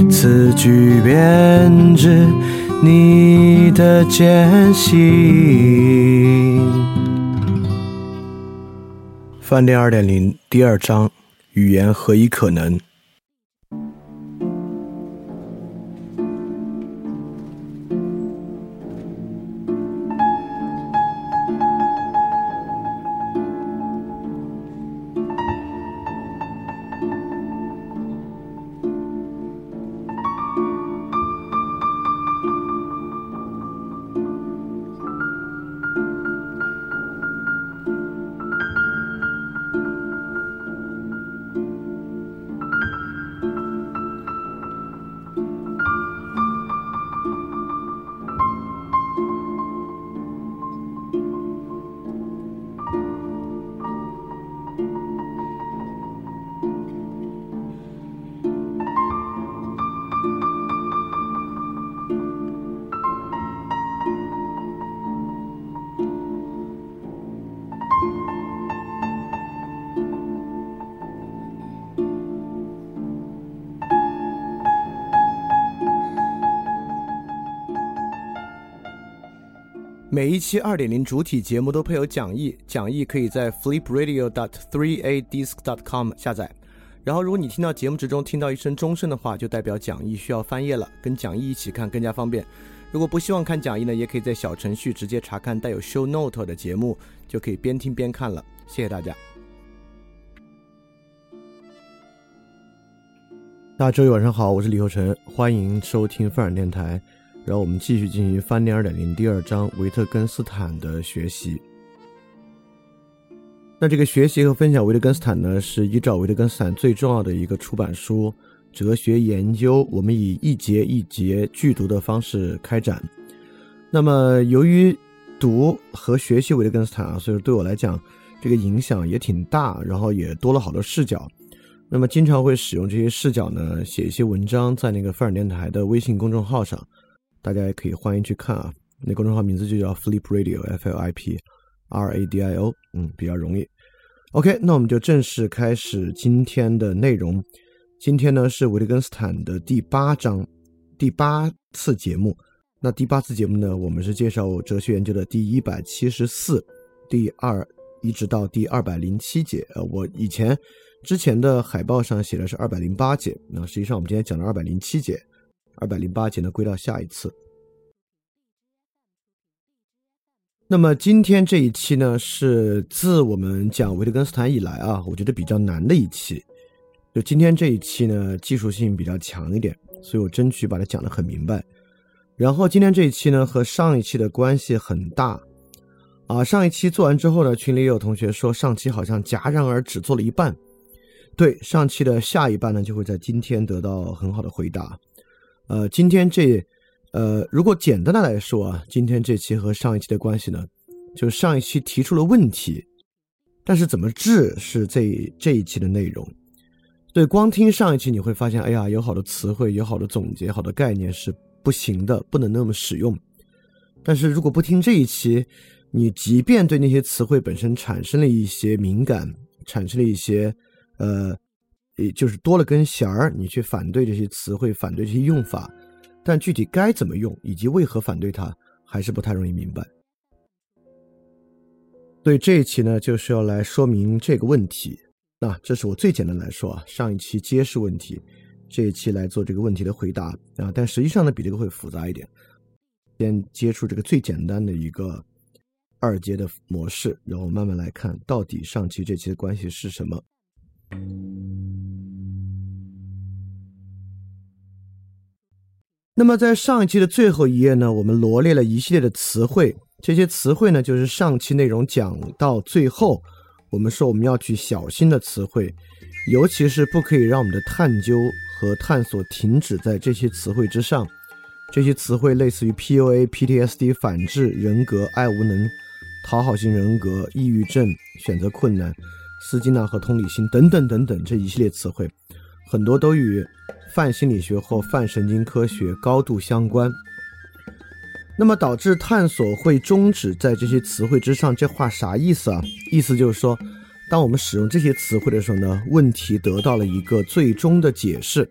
《此句编织你的艰辛》。《饭店二点零》第二章，语言何以可能？每一期二点零主体节目都配有讲义，讲义可以在 flipradio.dot3adisc.dot.com 下载。然后，如果你听到节目之中听到一声钟声的话，就代表讲义需要翻页了，跟讲义一起看更加方便。如果不希望看讲义呢，也可以在小程序直接查看带有 show note 的节目，就可以边听边看了。谢谢大家。大家周一晚上好，我是李厚成，欢迎收听范尔电台。然后我们继续进行翻译二点零第二章维特根斯坦的学习。那这个学习和分享维特根斯坦呢，是依照维特根斯坦最重要的一个出版书《哲学研究》，我们以一节一节剧读的方式开展。那么由于读和学习维特根斯坦啊，所以对我来讲这个影响也挺大，然后也多了好多视角。那么经常会使用这些视角呢，写一些文章在那个范尔电台的微信公众号上。大家也可以欢迎去看啊，那公众号名字就叫 Flip Radio，F L I P R A D I O，嗯，比较容易。OK，那我们就正式开始今天的内容。今天呢是维特根斯坦的第八章，第八次节目。那第八次节目呢，我们是介绍哲学研究的第一百七十四、第二一直到第二百零七节。呃，我以前之前的海报上写的是二百零八节，那实际上我们今天讲了二百零七节。二百零八节呢，归到下一次。那么今天这一期呢，是自我们讲维特根斯坦以来啊，我觉得比较难的一期。就今天这一期呢，技术性比较强一点，所以我争取把它讲得很明白。然后今天这一期呢，和上一期的关系很大啊。上一期做完之后呢，群里有同学说，上期好像戛然而止，做了一半。对，上期的下一半呢，就会在今天得到很好的回答。呃，今天这，呃，如果简单的来说啊，今天这期和上一期的关系呢，就是上一期提出了问题，但是怎么治是这这一期的内容。对，光听上一期你会发现，哎呀，有好多词汇，有好多总结，好多概念是不行的，不能那么使用。但是如果不听这一期，你即便对那些词汇本身产生了一些敏感，产生了一些，呃。也就是多了根弦儿，你去反对这些词汇，反对这些用法，但具体该怎么用，以及为何反对它，还是不太容易明白。所以这一期呢，就是要来说明这个问题。那这是我最简单来说啊，上一期揭示问题，这一期来做这个问题的回答啊。但实际上呢，比这个会复杂一点。先接触这个最简单的一个二阶的模式，然后慢慢来看到底上期这期的关系是什么。那么在上一期的最后一页呢，我们罗列了一系列的词汇，这些词汇呢，就是上期内容讲到最后，我们说我们要去小心的词汇，尤其是不可以让我们的探究和探索停止在这些词汇之上。这些词汇类似于 PUA、PTSD、反制人格、爱无能、讨好型人格、抑郁症、选择困难、斯金纳和同理心等等等等这一系列词汇，很多都与泛心理学或泛神经科学高度相关。那么导致探索会终止在这些词汇之上，这话啥意思啊？意思就是说，当我们使用这些词汇的时候呢，问题得到了一个最终的解释。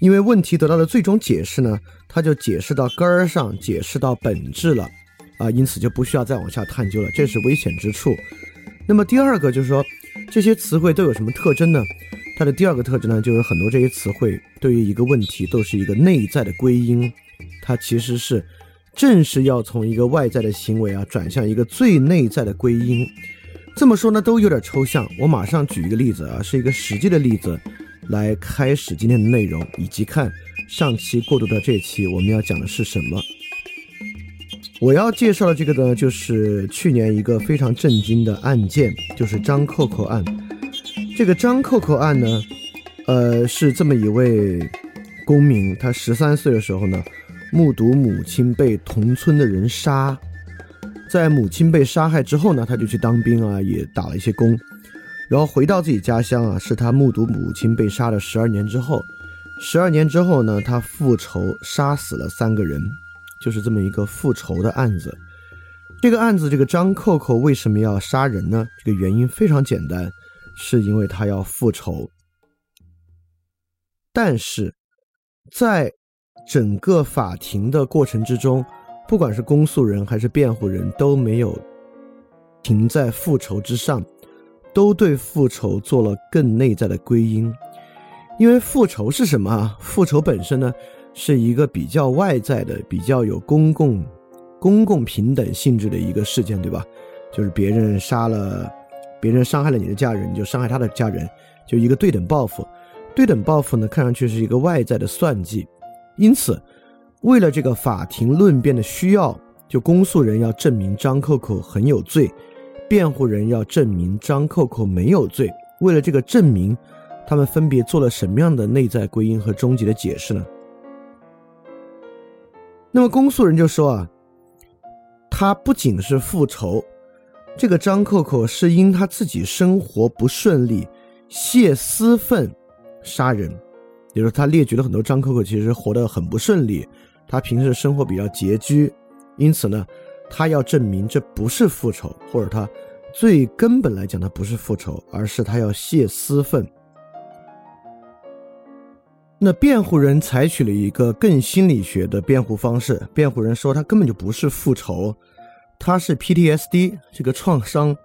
因为问题得到的最终解释呢，它就解释到根儿上，解释到本质了，啊，因此就不需要再往下探究了，这是危险之处。那么第二个就是说，这些词汇都有什么特征呢？它的第二个特征呢，就是很多这些词汇对于一个问题都是一个内在的归因，它其实是正是要从一个外在的行为啊，转向一个最内在的归因。这么说呢，都有点抽象。我马上举一个例子啊，是一个实际的例子。来开始今天的内容，以及看上期过渡到这期我们要讲的是什么。我要介绍的这个呢，就是去年一个非常震惊的案件，就是张扣扣案。这个张扣扣案呢，呃，是这么一位公民，他十三岁的时候呢，目睹母亲被同村的人杀，在母亲被杀害之后呢，他就去当兵啊，也打了一些工。然后回到自己家乡啊，是他目睹母亲被杀了十二年之后，十二年之后呢，他复仇杀死了三个人，就是这么一个复仇的案子。这个案子，这个张扣扣为什么要杀人呢？这个原因非常简单，是因为他要复仇。但是，在整个法庭的过程之中，不管是公诉人还是辩护人都没有停在复仇之上。都对复仇做了更内在的归因，因为复仇是什么？复仇本身呢，是一个比较外在的、比较有公共、公共平等性质的一个事件，对吧？就是别人杀了，别人伤害了你的家人，你就伤害他的家人，就一个对等报复。对等报复呢，看上去是一个外在的算计。因此，为了这个法庭论辩的需要，就公诉人要证明张扣扣很有罪。辩护人要证明张扣扣没有罪，为了这个证明，他们分别做了什么样的内在归因和终极的解释呢？那么公诉人就说啊，他不仅是复仇，这个张扣扣是因他自己生活不顺利，泄私愤杀人，也就是他列举了很多张扣扣其实活得很不顺利，他平时生活比较拮据，因此呢。他要证明这不是复仇，或者他最根本来讲，他不是复仇，而是他要泄私愤。那辩护人采取了一个更心理学的辩护方式，辩护人说他根本就不是复仇，他是 PTSD 这个创伤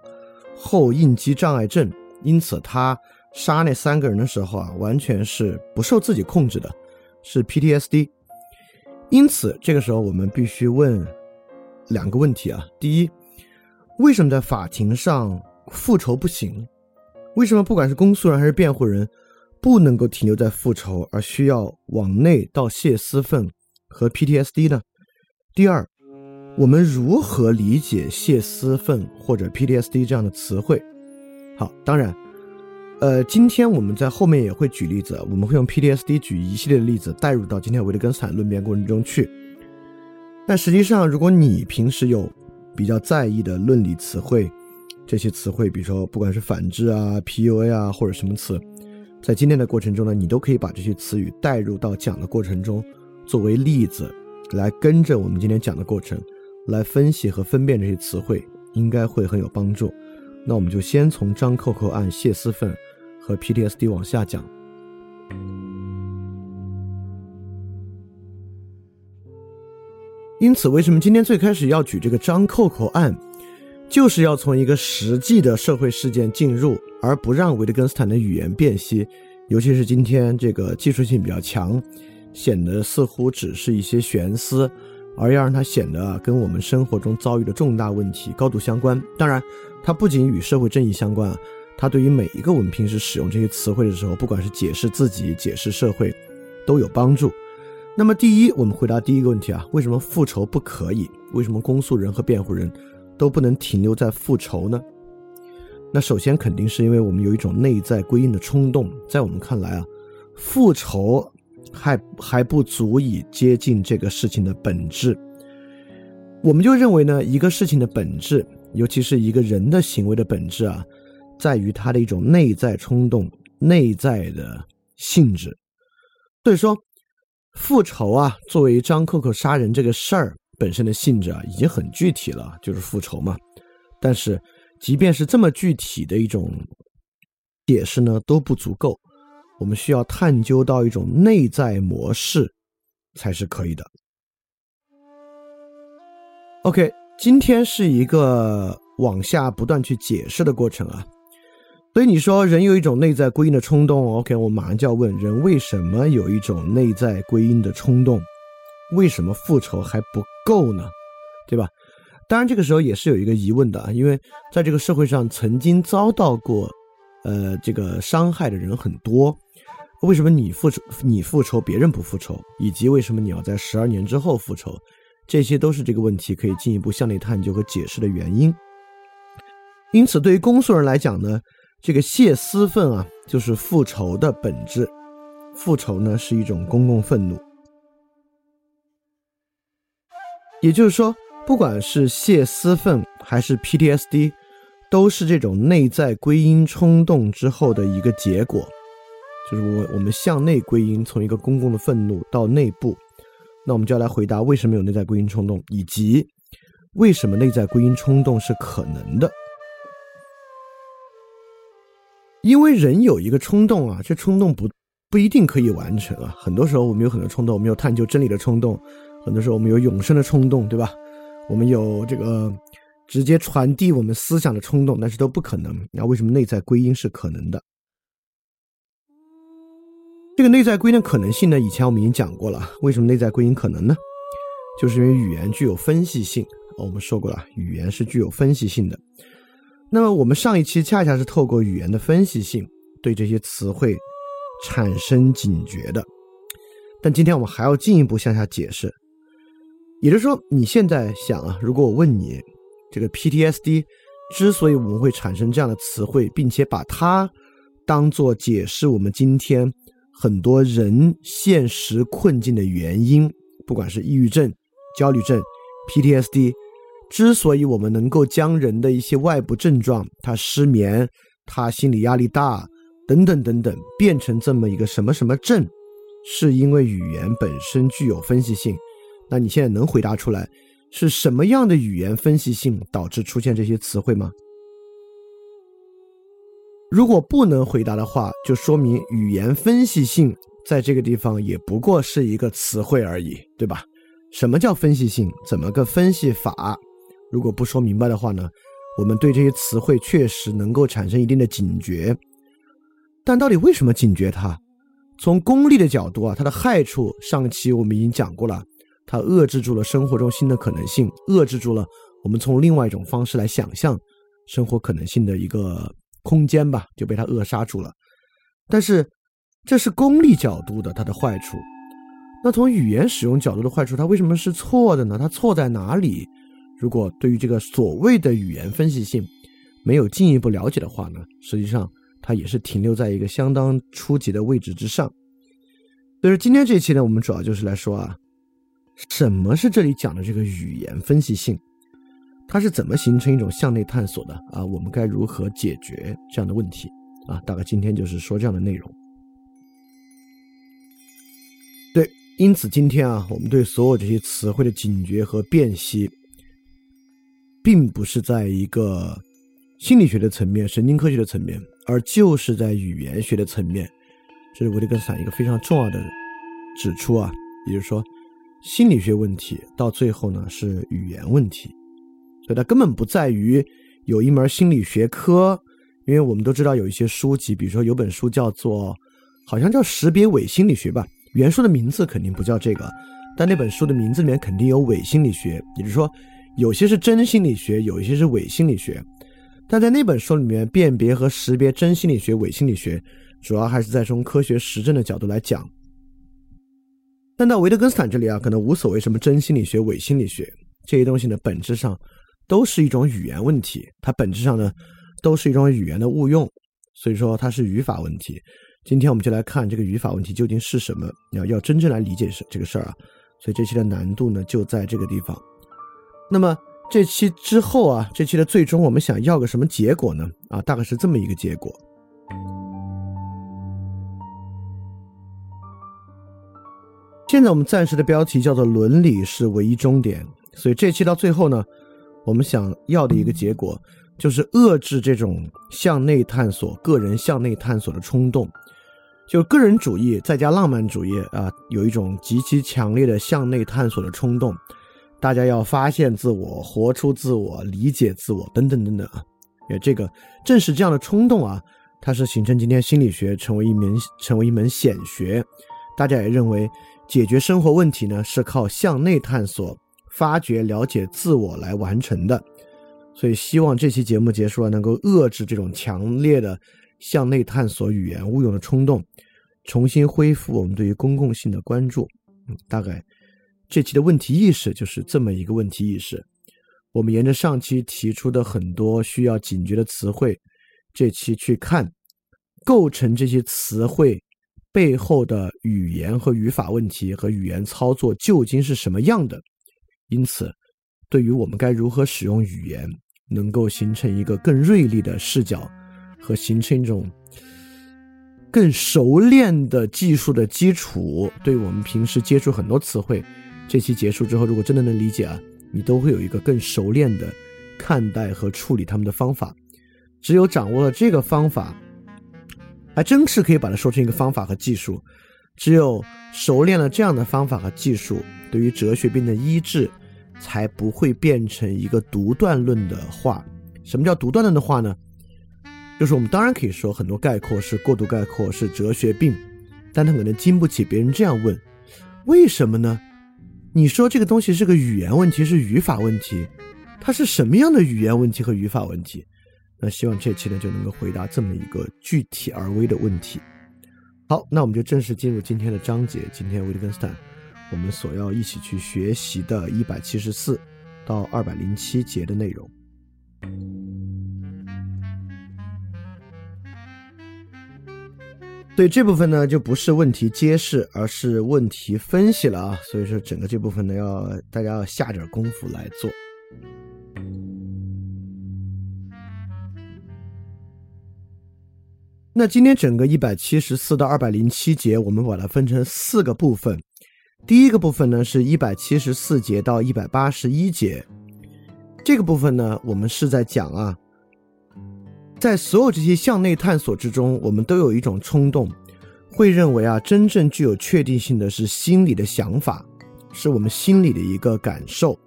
后应激障碍症，因此他杀那三个人的时候啊，完全是不受自己控制的，是 PTSD。因此这个时候我们必须问。两个问题啊，第一，为什么在法庭上复仇不行？为什么不管是公诉人还是辩护人，不能够停留在复仇，而需要往内到泄私愤和 PTSD 呢？第二，我们如何理解泄私愤或者 PTSD 这样的词汇？好，当然，呃，今天我们在后面也会举例子，我们会用 PTSD 举一系列的例子带入到今天维特根斯坦论辩过程中去。但实际上，如果你平时有比较在意的论理词汇，这些词汇，比如说不管是反制啊、PUA 啊，或者什么词，在今天的过程中呢，你都可以把这些词语带入到讲的过程中，作为例子来跟着我们今天讲的过程来分析和分辨这些词汇，应该会很有帮助。那我们就先从张扣扣案、谢思愤和 PTSD 往下讲。因此，为什么今天最开始要举这个张扣扣案，就是要从一个实际的社会事件进入，而不让维特根斯坦的语言辨析，尤其是今天这个技术性比较强，显得似乎只是一些玄思，而要让它显得跟我们生活中遭遇的重大问题高度相关。当然，它不仅与社会正义相关啊，它对于每一个我们平时使用这些词汇的时候，不管是解释自己、解释社会，都有帮助。那么，第一，我们回答第一个问题啊，为什么复仇不可以？为什么公诉人和辩护人都不能停留在复仇呢？那首先肯定是因为我们有一种内在归因的冲动，在我们看来啊，复仇还还不足以接近这个事情的本质。我们就认为呢，一个事情的本质，尤其是一个人的行为的本质啊，在于他的一种内在冲动、内在的性质。所以说，复仇啊，作为张扣扣杀人这个事儿本身的性质啊，已经很具体了，就是复仇嘛。但是，即便是这么具体的一种解释呢，都不足够。我们需要探究到一种内在模式，才是可以的。OK，今天是一个往下不断去解释的过程啊。所以你说人有一种内在归因的冲动，OK，我马上就要问：人为什么有一种内在归因的冲动？为什么复仇还不够呢？对吧？当然，这个时候也是有一个疑问的啊，因为在这个社会上曾经遭到过，呃，这个伤害的人很多。为什么你复仇，你复仇，别人不复仇？以及为什么你要在十二年之后复仇？这些都是这个问题可以进一步向内探究和解释的原因。因此，对于公诉人来讲呢，这个泄私愤啊，就是复仇的本质。复仇呢，是一种公共愤怒，也就是说。不管是泄私愤还是 PTSD，都是这种内在归因冲动之后的一个结果，就是我我们向内归因，从一个公共的愤怒到内部，那我们就要来回答为什么有内在归因冲动，以及为什么内在归因冲动是可能的。因为人有一个冲动啊，这冲动不不一定可以完成啊，很多时候我们有很多冲动，我们有探究真理的冲动，很多时候我们有永生的冲动，对吧？我们有这个直接传递我们思想的冲动，但是都不可能。那为什么内在归因是可能的？这个内在归因的可能性呢？以前我们已经讲过了。为什么内在归因可能呢？就是因为语言具有分析性。我们说过了，语言是具有分析性的。那么我们上一期恰恰是透过语言的分析性，对这些词汇产生警觉的。但今天我们还要进一步向下解释。也就是说，你现在想啊，如果我问你，这个 PTSD 之所以我们会产生这样的词汇，并且把它当做解释我们今天很多人现实困境的原因，不管是抑郁症、焦虑症、PTSD，之所以我们能够将人的一些外部症状，他失眠、他心理压力大等等等等，变成这么一个什么什么症，是因为语言本身具有分析性。那你现在能回答出来是什么样的语言分析性导致出现这些词汇吗？如果不能回答的话，就说明语言分析性在这个地方也不过是一个词汇而已，对吧？什么叫分析性？怎么个分析法？如果不说明白的话呢，我们对这些词汇确实能够产生一定的警觉，但到底为什么警觉它？从功利的角度啊，它的害处上期我们已经讲过了。它遏制住了生活中新的可能性，遏制住了我们从另外一种方式来想象生活可能性的一个空间吧，就被它扼杀住了。但是这是功利角度的它的坏处。那从语言使用角度的坏处，它为什么是错的呢？它错在哪里？如果对于这个所谓的语言分析性没有进一步了解的话呢，实际上它也是停留在一个相当初级的位置之上。所以说今天这一期呢，我们主要就是来说啊。什么是这里讲的这个语言分析性？它是怎么形成一种向内探索的啊？我们该如何解决这样的问题啊？大概今天就是说这样的内容。对，因此今天啊，我们对所有这些词汇的警觉和辨析，并不是在一个心理学的层面、神经科学的层面，而就是在语言学的层面。这是维特根斯坦一个非常重要的指出啊，也就是说。心理学问题到最后呢是语言问题，所以它根本不在于有一门心理学科，因为我们都知道有一些书籍，比如说有本书叫做好像叫识别伪心理学吧，原书的名字肯定不叫这个，但那本书的名字里面肯定有伪心理学，也就是说有些是真心理学，有一些是伪心理学，但在那本书里面辨别和识别真心理学、伪心理学，主要还是在从科学实证的角度来讲。但到维特根斯坦这里啊，可能无所谓什么真心理学、伪心理学这些东西呢，本质上都是一种语言问题。它本质上呢，都是一种语言的误用，所以说它是语法问题。今天我们就来看这个语法问题究竟是什么，要要真正来理解是这个事儿啊。所以这期的难度呢就在这个地方。那么这期之后啊，这期的最终我们想要个什么结果呢？啊，大概是这么一个结果。现在我们暂时的标题叫做“伦理是唯一终点”，所以这期到最后呢，我们想要的一个结果就是遏制这种向内探索、个人向内探索的冲动。就个人主义再加浪漫主义啊，有一种极其强烈的向内探索的冲动。大家要发现自我、活出自我、理解自我等等等等啊。也这个正是这样的冲动啊，它是形成今天心理学成为一门成为一门显学。大家也认为。解决生活问题呢，是靠向内探索、发掘、了解自我来完成的。所以，希望这期节目结束了，能够遏制这种强烈的向内探索、语言误用的冲动，重新恢复我们对于公共性的关注。嗯，大概这期的问题意识就是这么一个问题意识。我们沿着上期提出的很多需要警觉的词汇，这期去看构成这些词汇。背后的语言和语法问题和语言操作究竟是什么样的？因此，对于我们该如何使用语言，能够形成一个更锐利的视角和形成一种更熟练的技术的基础，对我们平时接触很多词汇，这期结束之后，如果真的能理解啊，你都会有一个更熟练的看待和处理他们的方法。只有掌握了这个方法。还真是可以把它说成一个方法和技术。只有熟练了这样的方法和技术，对于哲学病的医治，才不会变成一个独断论的话。什么叫独断论的话呢？就是我们当然可以说很多概括是过度概括，是哲学病，但他可能经不起别人这样问：为什么呢？你说这个东西是个语言问题，是语法问题，它是什么样的语言问题和语法问题？那希望这期呢就能够回答这么一个具体而微的问题。好，那我们就正式进入今天的章节。今天维特根斯坦，我们所要一起去学习的一百七十四到二百零七节的内容。对这部分呢，就不是问题揭示，而是问题分析了啊。所以说，整个这部分呢，要大家要下点功夫来做。那今天整个一百七十四到二百零七节，我们把它分成四个部分。第一个部分呢，是一百七十四节到一百八十一节。这个部分呢，我们是在讲啊，在所有这些向内探索之中，我们都有一种冲动，会认为啊，真正具有确定性的是心理的想法，是我们心里的一个感受。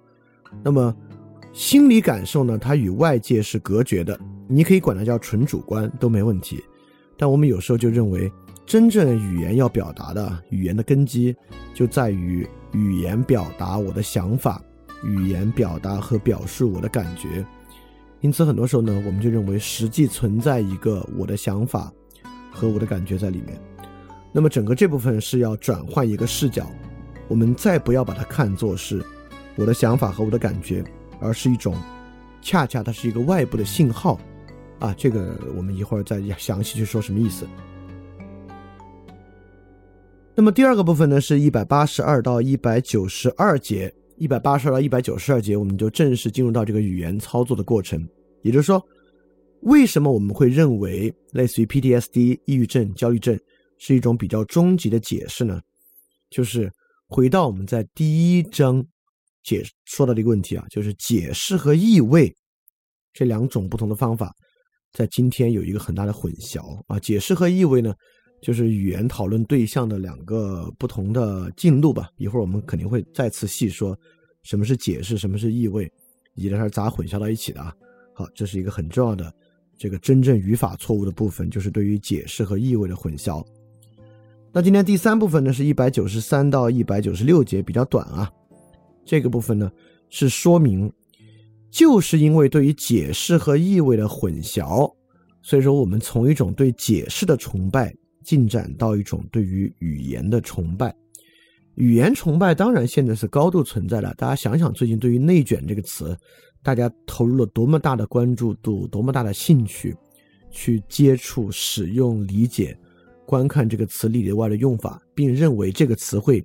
那么，心理感受呢，它与外界是隔绝的，你可以管它叫纯主观都没问题。但我们有时候就认为，真正语言要表达的语言的根基，就在于语言表达我的想法，语言表达和表述我的感觉。因此，很多时候呢，我们就认为实际存在一个我的想法和我的感觉在里面。那么，整个这部分是要转换一个视角，我们再不要把它看作是我的想法和我的感觉，而是一种，恰恰它是一个外部的信号。啊，这个我们一会儿再详细去说什么意思。那么第二个部分呢，是一百八十二到一百九十二节，一百八十二到一百九十二节，我们就正式进入到这个语言操作的过程。也就是说，为什么我们会认为类似于 PTSD、抑郁症、焦虑症是一种比较终极的解释呢？就是回到我们在第一章解说到的一个问题啊，就是解释和意味这两种不同的方法。在今天有一个很大的混淆啊，解释和意味呢，就是语言讨论对象的两个不同的进路吧。一会儿我们肯定会再次细说什么是解释，什么是意味，以及它是咋混淆到一起的啊。好，这是一个很重要的这个真正语法错误的部分，就是对于解释和意味的混淆。那今天第三部分呢，是一百九十三到一百九十六节，比较短啊。这个部分呢，是说明。就是因为对于解释和意味的混淆，所以说我们从一种对解释的崇拜进展到一种对于语言的崇拜。语言崇拜当然现在是高度存在的。大家想想，最近对于“内卷”这个词，大家投入了多么大的关注度，多么大的兴趣去接触、使用、理解。观看这个词里里外的用法，并认为这个词汇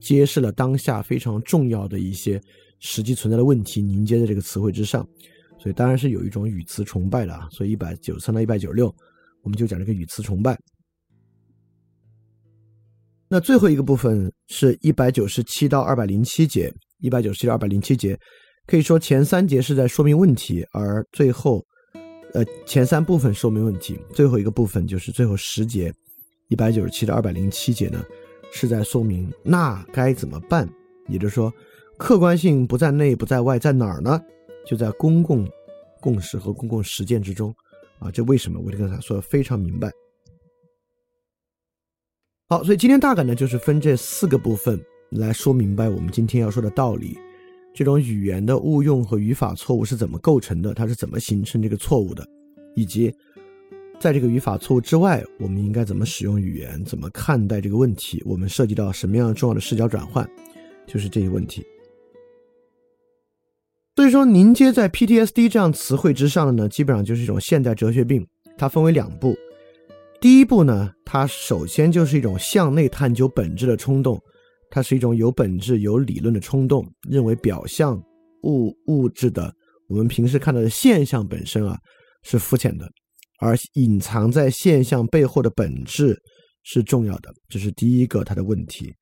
揭示了当下非常重要的一些实际存在的问题，凝结在这个词汇之上。所以当然是有一种语词崇拜的啊。所以一百九十三到一百九十六，我们就讲这个语词崇拜。那最后一个部分是一百九十七到二百零七节，一百九十七到二百零七节，可以说前三节是在说明问题，而最后，呃，前三部分说明问题，最后一个部分就是最后十节，一百九十七到二百零七节呢，是在说明那该怎么办。也就是说，客观性不在内不在外，在哪儿呢？就在公共共识和公共实践之中。啊，这为什么？我就跟他说的非常明白。好，所以今天大概呢，就是分这四个部分来说明白我们今天要说的道理。这种语言的误用和语法错误是怎么构成的？它是怎么形成这个错误的？以及在这个语法错误之外，我们应该怎么使用语言？怎么看待这个问题？我们涉及到什么样重要的视角转换？就是这些问题。所以说，凝结在 PTSD 这样词汇之上的呢，基本上就是一种现代哲学病。它分为两步。第一步呢，它首先就是一种向内探究本质的冲动，它是一种有本质、有理论的冲动，认为表象物物质的我们平时看到的现象本身啊是肤浅的，而隐藏在现象背后的本质是重要的，这是第一个它的问题。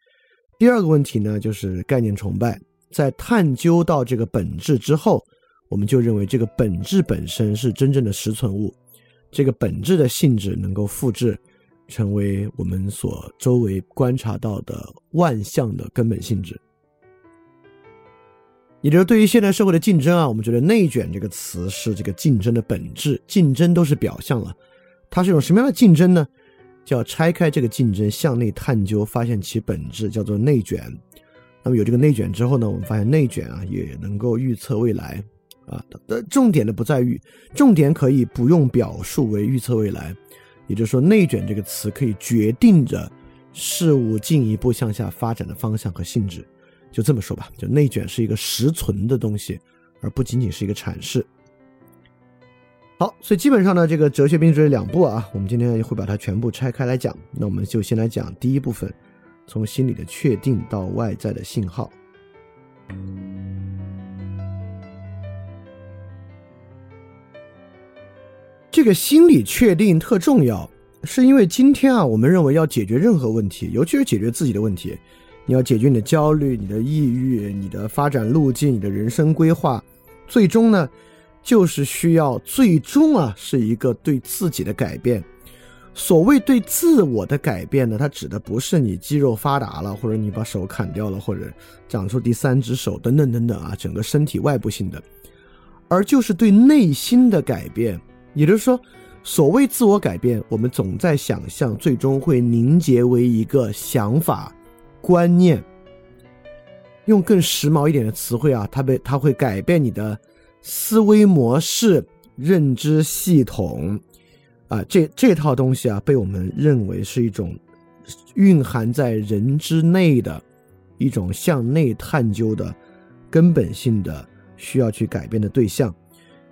第二个问题呢，就是概念崇拜，在探究到这个本质之后，我们就认为这个本质本身是真正的实存物。这个本质的性质能够复制，成为我们所周围观察到的万象的根本性质。也就是对于现代社会的竞争啊，我们觉得“内卷”这个词是这个竞争的本质，竞争都是表象了。它是一种什么样的竞争呢？叫拆开这个竞争，向内探究，发现其本质，叫做内卷。那么有这个内卷之后呢，我们发现内卷啊，也能够预测未来。啊，的重点的不在于，重点可以不用表述为预测未来，也就是说，内卷这个词可以决定着事物进一步向下发展的方向和性质。就这么说吧，就内卷是一个实存的东西，而不仅仅是一个阐释。好，所以基本上呢，这个哲学病这两步啊，我们今天会把它全部拆开来讲。那我们就先来讲第一部分，从心理的确定到外在的信号。这个心理确定特重要，是因为今天啊，我们认为要解决任何问题，尤其是解决自己的问题，你要解决你的焦虑、你的抑郁、你的发展路径、你的人生规划，最终呢，就是需要最终啊，是一个对自己的改变。所谓对自我的改变呢，它指的不是你肌肉发达了，或者你把手砍掉了，或者长出第三只手等等等等啊，整个身体外部性的，而就是对内心的改变。也就是说，所谓自我改变，我们总在想象，最终会凝结为一个想法、观念。用更时髦一点的词汇啊，它被它会改变你的思维模式、认知系统啊，这这套东西啊，被我们认为是一种蕴含在人之内的一种向内探究的根本性的需要去改变的对象。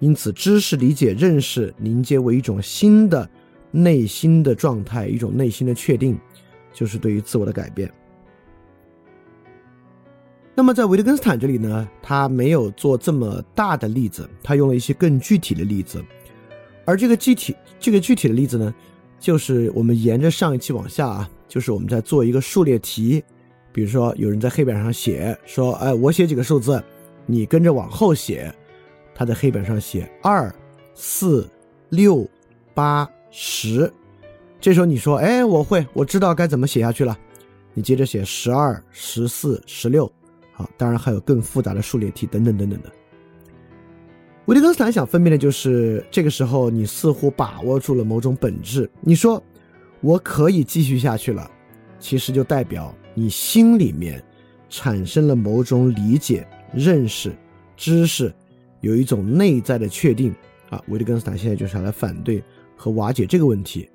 因此，知识、理解、认识凝结为一种新的内心的状态，一种内心的确定，就是对于自我的改变。那么，在维特根斯坦这里呢，他没有做这么大的例子，他用了一些更具体的例子。而这个具体、这个具体的例子呢，就是我们沿着上一期往下啊，就是我们在做一个数列题，比如说有人在黑板上写说：“哎，我写几个数字，你跟着往后写。”他在黑板上写二、四、六、八、十，这时候你说：“哎，我会，我知道该怎么写下去了。”你接着写十二、十四、十六，好，当然还有更复杂的数列题等等等等的。维特根斯坦想分辨的就是，这个时候你似乎把握住了某种本质。你说我可以继续下去了，其实就代表你心里面产生了某种理解、认识、知识。有一种内在的确定啊，维特根斯坦现在就是要来反对和瓦解这个问题。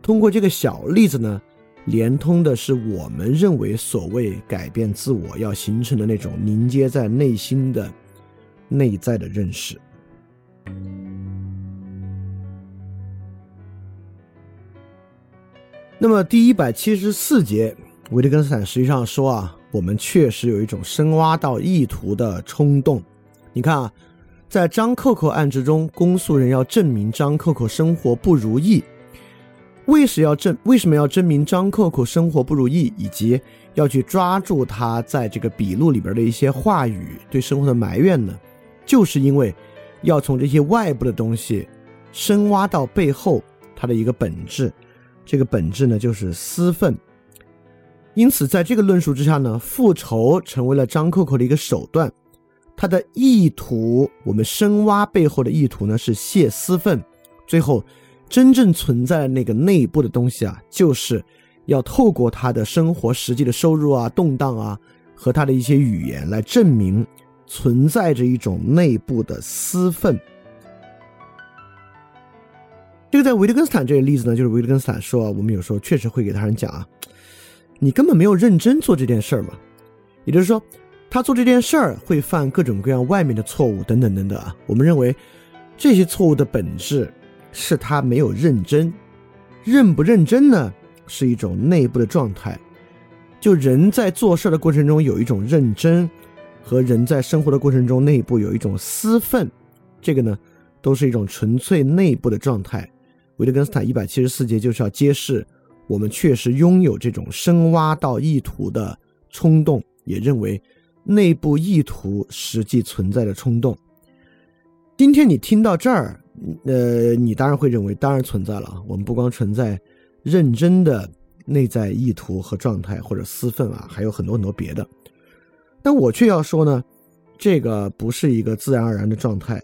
通过这个小例子呢，连通的是我们认为所谓改变自我要形成的那种凝结在内心的内在的认识。那么第一百七十四节，维特根斯坦实际上说啊，我们确实有一种深挖到意图的冲动。你看啊，在张扣扣案之中，公诉人要证明张扣扣生活不如意，为什要证？为什么要证明张扣扣生活不如意，以及要去抓住他在这个笔录里边的一些话语对生活的埋怨呢？就是因为要从这些外部的东西深挖到背后它的一个本质。这个本质呢，就是私愤。因此，在这个论述之下呢，复仇成为了张扣扣的一个手段。他的意图，我们深挖背后的意图呢，是泄私愤。最后，真正存在的那个内部的东西啊，就是要透过他的生活实际的收入啊、动荡啊，和他的一些语言来证明存在着一种内部的私愤。这个在维特根斯坦这个例子呢，就是维特根斯坦说啊，我们有时候确实会给他人讲啊，你根本没有认真做这件事儿嘛。也就是说，他做这件事儿会犯各种各样外面的错误等等等等啊。我们认为这些错误的本质是他没有认真。认不认真呢，是一种内部的状态。就人在做事的过程中有一种认真，和人在生活的过程中内部有一种私愤，这个呢，都是一种纯粹内部的状态。维特根斯坦一百七十四节就是要揭示，我们确实拥有这种深挖到意图的冲动，也认为内部意图实际存在的冲动。今天你听到这儿，呃，你当然会认为，当然存在了。我们不光存在认真的内在意图和状态或者私愤啊，还有很多很多别的。但我却要说呢，这个不是一个自然而然的状态，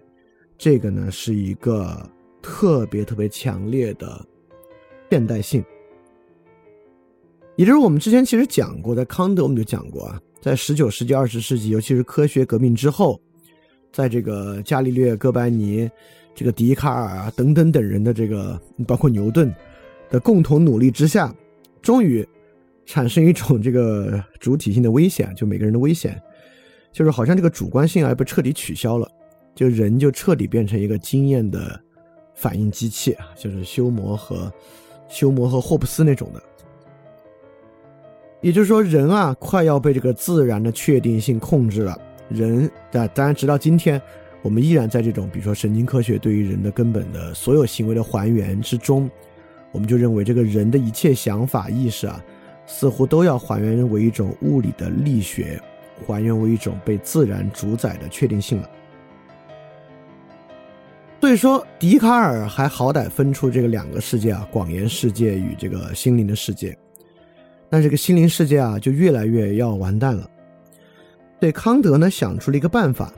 这个呢是一个。特别特别强烈的现代性，也就是我们之前其实讲过，在康德我们就讲过啊，在十九世纪、二十世纪，尤其是科学革命之后，在这个伽利略、哥白尼、这个笛卡尔啊等等等人的这个，包括牛顿的共同努力之下，终于产生一种这个主体性的危险，就每个人的危险，就是好像这个主观性啊被彻底取消了，就人就彻底变成一个经验的。反应机器，就是修魔和修魔和霍布斯那种的，也就是说，人啊，快要被这个自然的确定性控制了。人，啊，当然，直到今天，我们依然在这种，比如说神经科学对于人的根本的所有行为的还原之中，我们就认为这个人的一切想法、意识啊，似乎都要还原为一种物理的力学，还原为一种被自然主宰的确定性了。所以说，笛卡尔还好歹分出这个两个世界啊，广言世界与这个心灵的世界。但这个心灵世界啊，就越来越要完蛋了。对康德呢，想出了一个办法，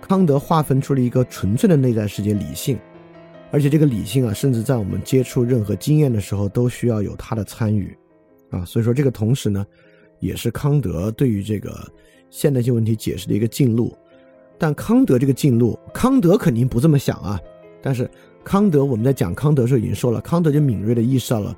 康德划分出了一个纯粹的内在世界——理性，而且这个理性啊，甚至在我们接触任何经验的时候，都需要有他的参与啊。所以说，这个同时呢，也是康德对于这个现代性问题解释的一个进路。但康德这个进路，康德肯定不这么想啊。但是康德，我们在讲康德的时候已经说了，康德就敏锐地意识到了，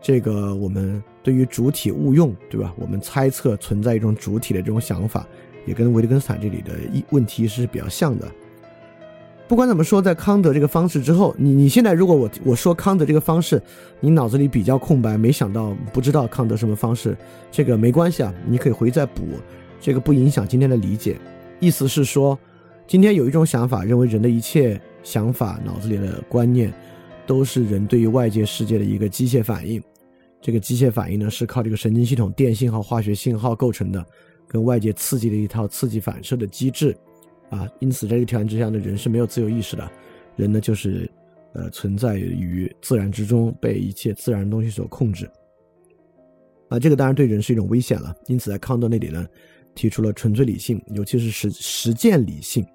这个我们对于主体误用，对吧？我们猜测存在一种主体的这种想法，也跟维特根斯坦这里的一问题是比较像的。不管怎么说，在康德这个方式之后，你你现在如果我我说康德这个方式，你脑子里比较空白，没想到不知道康德什么方式，这个没关系啊，你可以回去再补，这个不影响今天的理解。意思是说，今天有一种想法，认为人的一切想法、脑子里的观念，都是人对于外界世界的一个机械反应。这个机械反应呢，是靠这个神经系统电信号、化学信号构成的，跟外界刺激的一套刺激反射的机制。啊，因此在这个条件之下呢，人是没有自由意识的，人呢就是，呃，存在于自然之中，被一切自然东西所控制。啊，这个当然对人是一种危险了。因此在康德那里呢。提出了纯粹理性，尤其是实实践理性，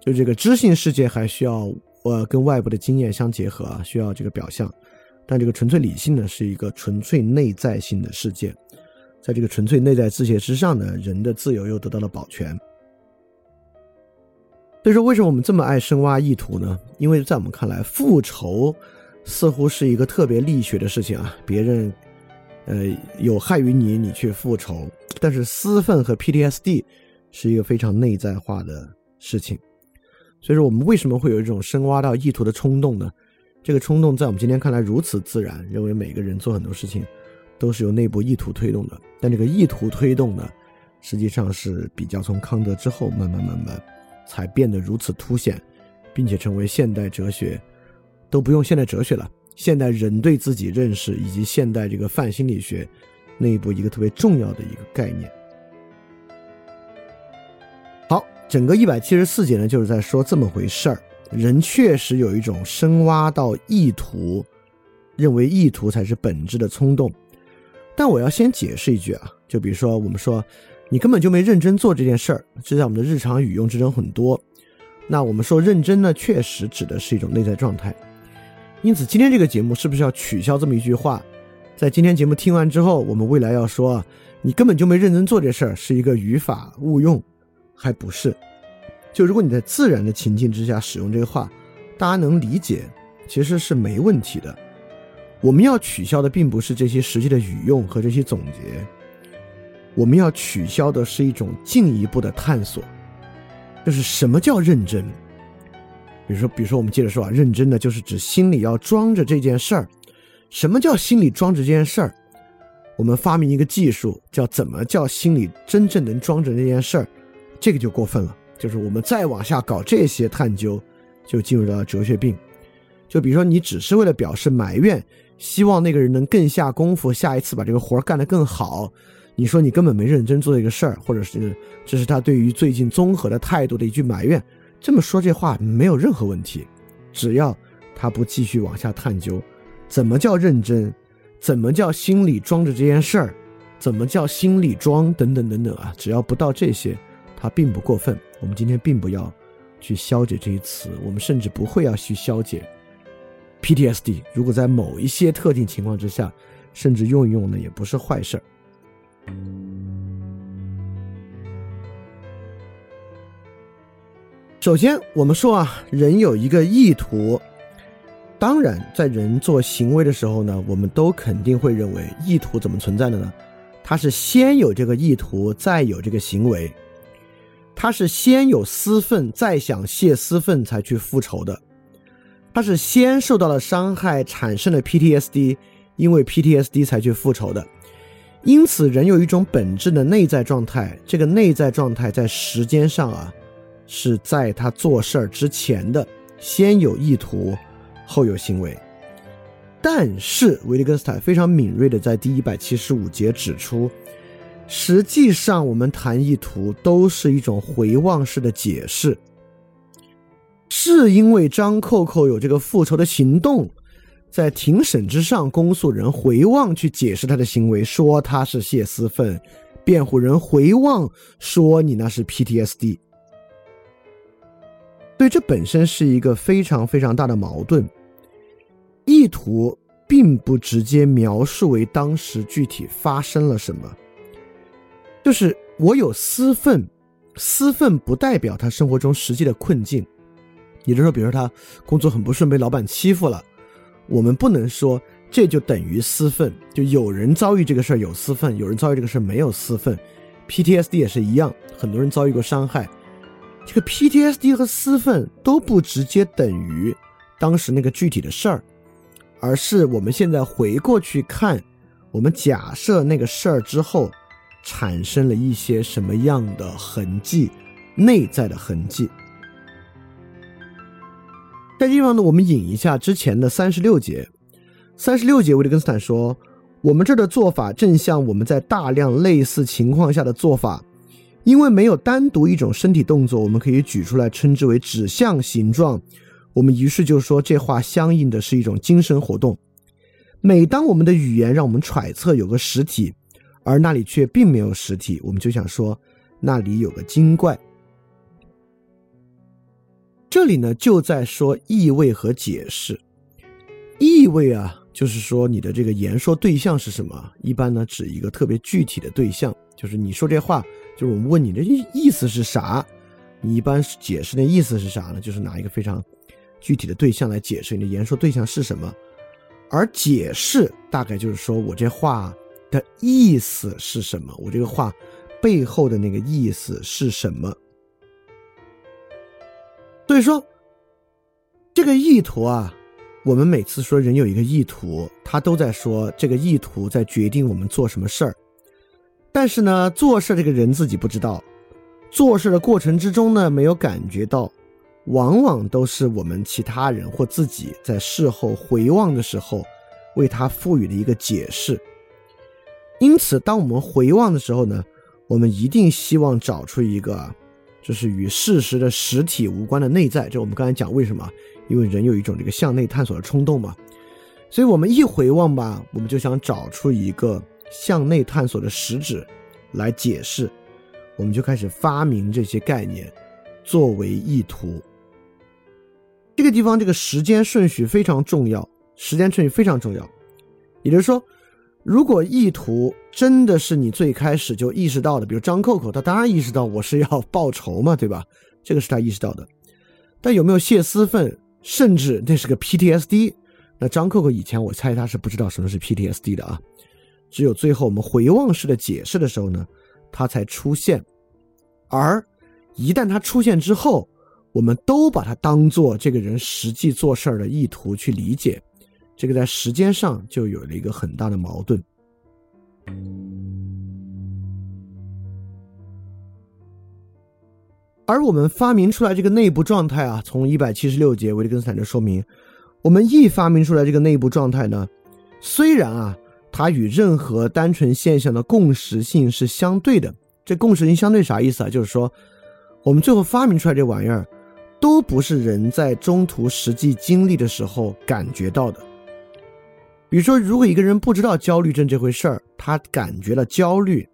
就这个知性世界还需要呃跟外部的经验相结合啊，需要这个表象。但这个纯粹理性呢，是一个纯粹内在性的世界，在这个纯粹内在世界之上呢，人的自由又得到了保全。所以说，为什么我们这么爱深挖意图呢？因为在我们看来，复仇似乎是一个特别力学的事情啊，别人。呃，有害于你，你去复仇。但是私愤和 PTSD 是一个非常内在化的事情，所以说我们为什么会有一种深挖到意图的冲动呢？这个冲动在我们今天看来如此自然，认为每个人做很多事情都是由内部意图推动的。但这个意图推动呢，实际上是比较从康德之后慢慢慢慢才变得如此凸显，并且成为现代哲学都不用现代哲学了，现代人对自己认识以及现代这个泛心理学内部一个特别重要的一个概念。好，整个一百七十四节呢，就是在说这么回事儿。人确实有一种深挖到意图，认为意图才是本质的冲动。但我要先解释一句啊，就比如说我们说你根本就没认真做这件事儿，这在我们的日常语用之中很多。那我们说认真呢，确实指的是一种内在状态。因此，今天这个节目是不是要取消这么一句话？在今天节目听完之后，我们未来要说你根本就没认真做这事儿，是一个语法误用，还不是？就如果你在自然的情境之下使用这个话，大家能理解，其实是没问题的。我们要取消的并不是这些实际的语用和这些总结，我们要取消的是一种进一步的探索，就是什么叫认真。比如说，比如说我们接着说啊，认真的就是指心里要装着这件事儿。什么叫心里装着这件事儿？我们发明一个技术，叫怎么叫心里真正能装着这件事儿，这个就过分了。就是我们再往下搞这些探究，就进入到哲学病。就比如说，你只是为了表示埋怨，希望那个人能更下功夫，下一次把这个活儿干得更好。你说你根本没认真做这个事儿，或者是这是他对于最近综合的态度的一句埋怨。这么说这话没有任何问题，只要他不继续往下探究，怎么叫认真，怎么叫心里装着这件事儿，怎么叫心里装等等等等啊，只要不到这些，他并不过分。我们今天并不要去消解这一词，我们甚至不会要去消解 PTSD。如果在某一些特定情况之下，甚至用一用呢，也不是坏事儿。首先，我们说啊，人有一个意图。当然，在人做行为的时候呢，我们都肯定会认为意图怎么存在的呢？它是先有这个意图，再有这个行为。他是先有私愤，再想泄私愤才去复仇的。他是先受到了伤害，产生了 PTSD，因为 PTSD 才去复仇的。因此，人有一种本质的内在状态，这个内在状态在时间上啊，是在他做事儿之前的，先有意图，后有行为。但是，维利根斯坦非常敏锐的在第一百七十五节指出。实际上，我们谈意图都是一种回望式的解释，是因为张扣扣有这个复仇的行动，在庭审之上，公诉人回望去解释他的行为，说他是泄私愤；辩护人回望说你那是 PTSD。对，这本身是一个非常非常大的矛盾。意图并不直接描述为当时具体发生了什么。就是我有私愤，私愤不代表他生活中实际的困境。也就是说，比如说他工作很不顺，被老板欺负了，我们不能说这就等于私愤。就有人遭遇这个事儿有私愤，有人遭遇这个事儿没有私愤。PTSD 也是一样，很多人遭遇过伤害，这个 PTSD 和私愤都不直接等于当时那个具体的事儿，而是我们现在回过去看，我们假设那个事儿之后。产生了一些什么样的痕迹？内在的痕迹。这地方呢，我们引一下之前的三十六节。三十六节，维特根斯坦说：“我们这儿的做法正像我们在大量类似情况下的做法，因为没有单独一种身体动作，我们可以举出来称之为指向形状。我们于是就说，这话相应的是一种精神活动。每当我们的语言让我们揣测有个实体。”而那里却并没有实体，我们就想说，那里有个精怪。这里呢，就在说意味和解释。意味啊，就是说你的这个言说对象是什么？一般呢，指一个特别具体的对象，就是你说这话，就是我们问你的意意思是啥？你一般解释的意思是啥呢？就是拿一个非常具体的对象来解释你的言说对象是什么。而解释大概就是说我这话。的意思是什么？我这个话背后的那个意思是什么？说，这个意图啊，我们每次说人有一个意图，他都在说这个意图在决定我们做什么事儿。但是呢，做事这个人自己不知道，做事的过程之中呢，没有感觉到，往往都是我们其他人或自己在事后回望的时候，为他赋予的一个解释。因此，当我们回望的时候呢，我们一定希望找出一个，就是与事实的实体无关的内在。就我们刚才讲为什么。因为人有一种这个向内探索的冲动嘛，所以我们一回望吧，我们就想找出一个向内探索的实质来解释，我们就开始发明这些概念作为意图。这个地方这个时间顺序非常重要，时间顺序非常重要。也就是说，如果意图真的是你最开始就意识到的，比如张扣扣，他当然意识到我是要报仇嘛，对吧？这个是他意识到的，但有没有泄私愤？甚至那是个 PTSD，那张扣扣以前我猜他是不知道什么是 PTSD 的啊，只有最后我们回望式的解释的时候呢，他才出现。而一旦他出现之后，我们都把他当做这个人实际做事儿的意图去理解，这个在时间上就有了一个很大的矛盾。而我们发明出来这个内部状态啊，从一百七十六节维特根斯坦就说明，我们一发明出来这个内部状态呢，虽然啊，它与任何单纯现象的共识性是相对的。这共识性相对啥意思啊？就是说，我们最后发明出来这玩意儿，都不是人在中途实际经历的时候感觉到的。比如说，如果一个人不知道焦虑症这回事儿，他感觉了焦虑。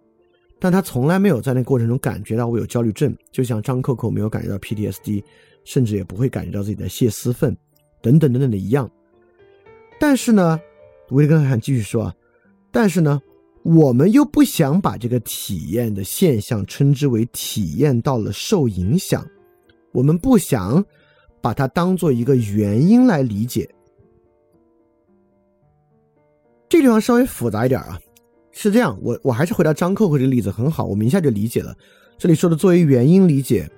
但他从来没有在那过程中感觉到我有焦虑症，就像张扣扣没有感觉到 PTSD，甚至也不会感觉到自己在泄私愤，等等等等的一样。但是呢，维特根斯坦继续说，但是呢，我们又不想把这个体验的现象称之为体验到了受影响，我们不想把它当做一个原因来理解。这地方稍微复杂一点啊。是这样，我我还是回到张扣扣这个例子很好，我们一下就理解了。这里说的作为原因理解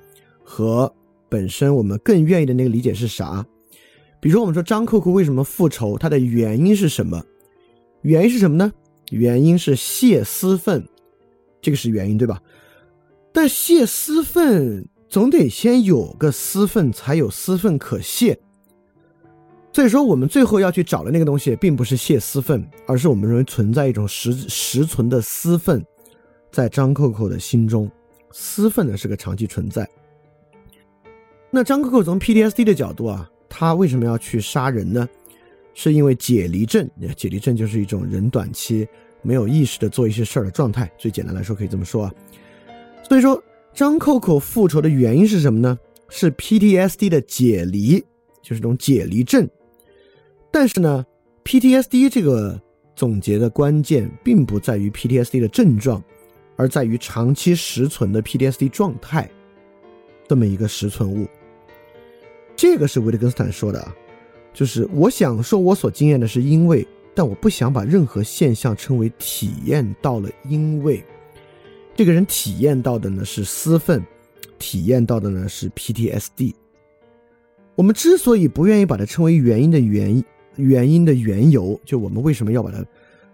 和本身我们更愿意的那个理解是啥？比如说，我们说张扣扣为什么复仇，它的原因是什么？原因是什么呢？原因是泄私愤，这个是原因，对吧？但泄私愤总得先有个私愤，才有私愤可泄。所以说，我们最后要去找的那个东西，并不是泄私愤，而是我们认为存在一种实实存的私愤，在张扣扣的心中，私愤呢是个长期存在。那张扣扣从 PTSD 的角度啊，他为什么要去杀人呢？是因为解离症，解离症就是一种人短期没有意识的做一些事儿的状态。最简单来说，可以这么说啊。所以说，张扣扣复仇的原因是什么呢？是 PTSD 的解离，就是这种解离症。但是呢，PTSD 这个总结的关键并不在于 PTSD 的症状，而在于长期实存的 PTSD 状态，这么一个实存物。这个是维特根斯坦说的啊，就是我想说我所经验的是因为，但我不想把任何现象称为体验到了因为。这个人体验到的呢是私愤，体验到的呢是 PTSD。我们之所以不愿意把它称为原因的原因。原因的缘由，就我们为什么要把它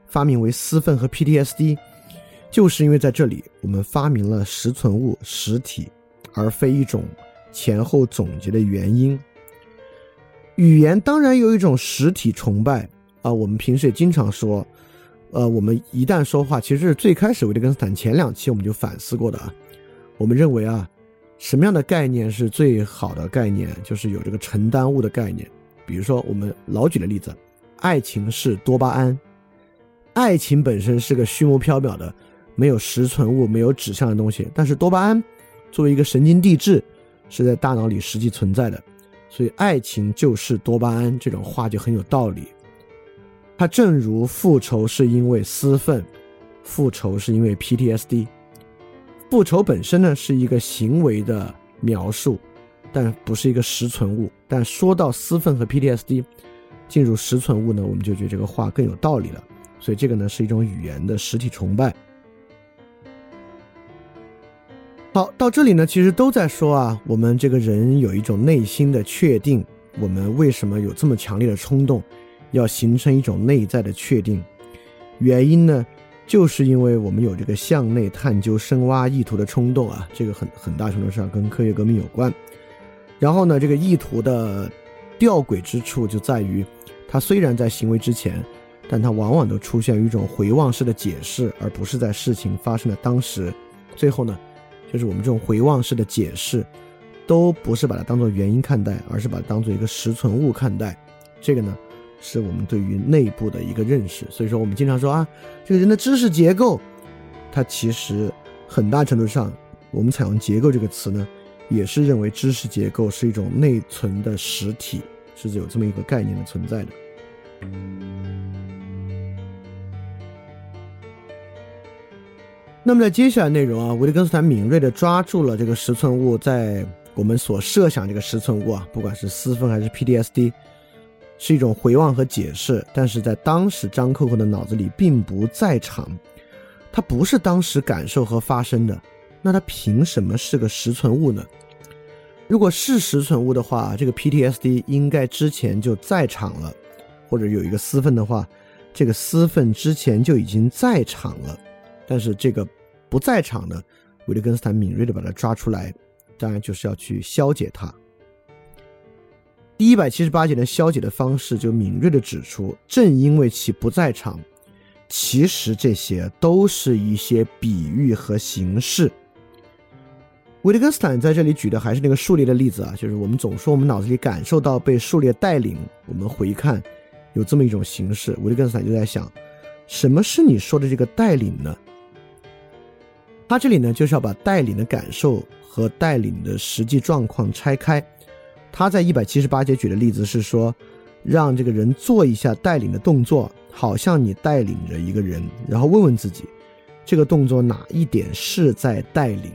发明为私愤和 PTSD，就是因为在这里我们发明了实存物实体，而非一种前后总结的原因。语言当然有一种实体崇拜啊，我们平时也经常说，呃，我们一旦说话，其实最开始维特根斯坦前两期我们就反思过的啊，我们认为啊，什么样的概念是最好的概念，就是有这个承担物的概念。比如说，我们老举的例子，爱情是多巴胺，爱情本身是个虚无缥缈的、没有实存物、没有指向的东西。但是多巴胺作为一个神经递质，是在大脑里实际存在的，所以爱情就是多巴胺这种话就很有道理。它正如复仇是因为私愤，复仇是因为 PTSD，复仇本身呢是一个行为的描述。但不是一个实存物。但说到私愤和 PTSD 进入实存物呢，我们就觉得这个话更有道理了。所以这个呢是一种语言的实体崇拜。好，到这里呢，其实都在说啊，我们这个人有一种内心的确定，我们为什么有这么强烈的冲动，要形成一种内在的确定？原因呢，就是因为我们有这个向内探究、深挖意图的冲动啊，这个很很大程度上跟科学革命有关。然后呢，这个意图的吊诡之处就在于，它虽然在行为之前，但它往往都出现于一种回望式的解释，而不是在事情发生的当时。最后呢，就是我们这种回望式的解释，都不是把它当做原因看待，而是把它当做一个实存物看待。这个呢，是我们对于内部的一个认识。所以说，我们经常说啊，这个人的知识结构，它其实很大程度上，我们采用“结构”这个词呢。也是认为知识结构是一种内存的实体，是有这么一个概念的存在的。那么在接下来内容啊，维特根斯坦敏锐的抓住了这个实存物在我们所设想这个实存物啊，不管是私分还是 PTSD，是一种回望和解释，但是在当时张扣扣的脑子里并不在场，它不是当时感受和发生的。那它凭什么是个实存物呢？如果是实存物的话，这个 PTSD 应该之前就在场了，或者有一个私愤的话，这个私愤之前就已经在场了。但是这个不在场的，维特根斯坦敏锐的把它抓出来，当然就是要去消解它。第一百七十八节的消解的方式就敏锐的指出，正因为其不在场，其实这些都是一些比喻和形式。维特根斯坦在这里举的还是那个数列的例子啊，就是我们总说我们脑子里感受到被数列带领，我们回看有这么一种形式。维特根斯坦就在想，什么是你说的这个带领呢？他这里呢就是要把带领的感受和带领的实际状况拆开。他在一百七十八节举的例子是说，让这个人做一下带领的动作，好像你带领着一个人，然后问问自己，这个动作哪一点是在带领？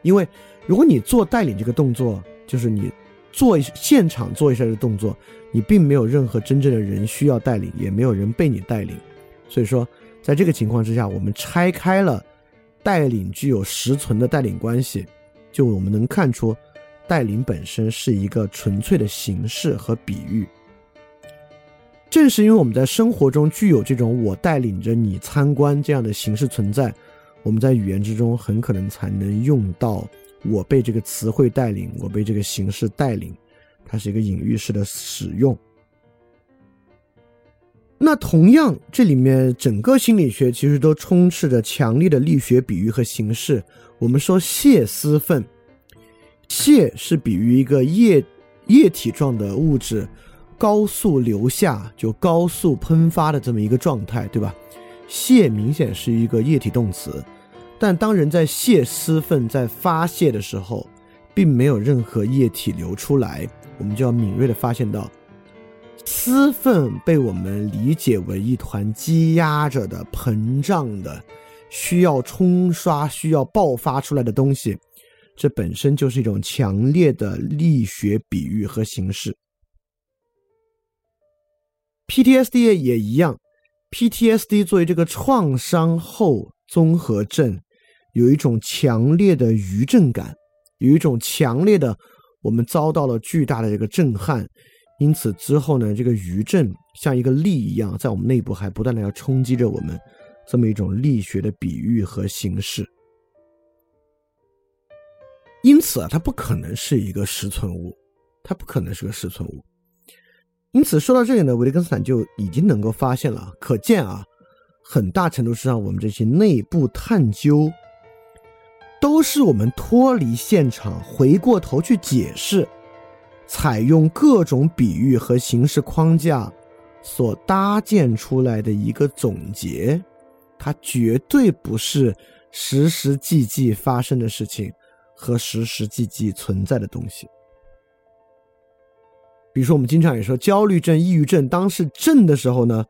因为如果你做带领这个动作，就是你做现场做一下这个动作，你并没有任何真正的人需要带领，也没有人被你带领。所以说，在这个情况之下，我们拆开了带领具有实存的带领关系，就我们能看出，带领本身是一个纯粹的形式和比喻。正是因为我们在生活中具有这种我带领着你参观这样的形式存在，我们在语言之中很可能才能用到。我被这个词汇带领，我被这个形式带领，它是一个隐喻式的使用。那同样，这里面整个心理学其实都充斥着强烈的力学比喻和形式。我们说泄私愤，泄是比喻一个液液体状的物质高速流下，就高速喷发的这么一个状态，对吧？泄明显是一个液体动词。但当人在泄私愤、在发泄的时候，并没有任何液体流出来，我们就要敏锐的发现到，私愤被我们理解为一团积压着的、膨胀的、需要冲刷、需要爆发出来的东西，这本身就是一种强烈的力学比喻和形式。PTSD 也一样，PTSD 作为这个创伤后综合症。有一种强烈的余震感，有一种强烈的，我们遭到了巨大的这个震撼，因此之后呢，这个余震像一个力一样，在我们内部还不断的要冲击着我们，这么一种力学的比喻和形式。因此啊，它不可能是一个实存物，它不可能是个实存物。因此说到这里呢，维特根斯坦就已经能够发现了，可见啊，很大程度上我们这些内部探究。都是我们脱离现场，回过头去解释，采用各种比喻和形式框架所搭建出来的一个总结，它绝对不是实实际际发生的事情和实实际际存在的东西。比如说，我们经常也说焦虑症、抑郁症，当是症的时候呢，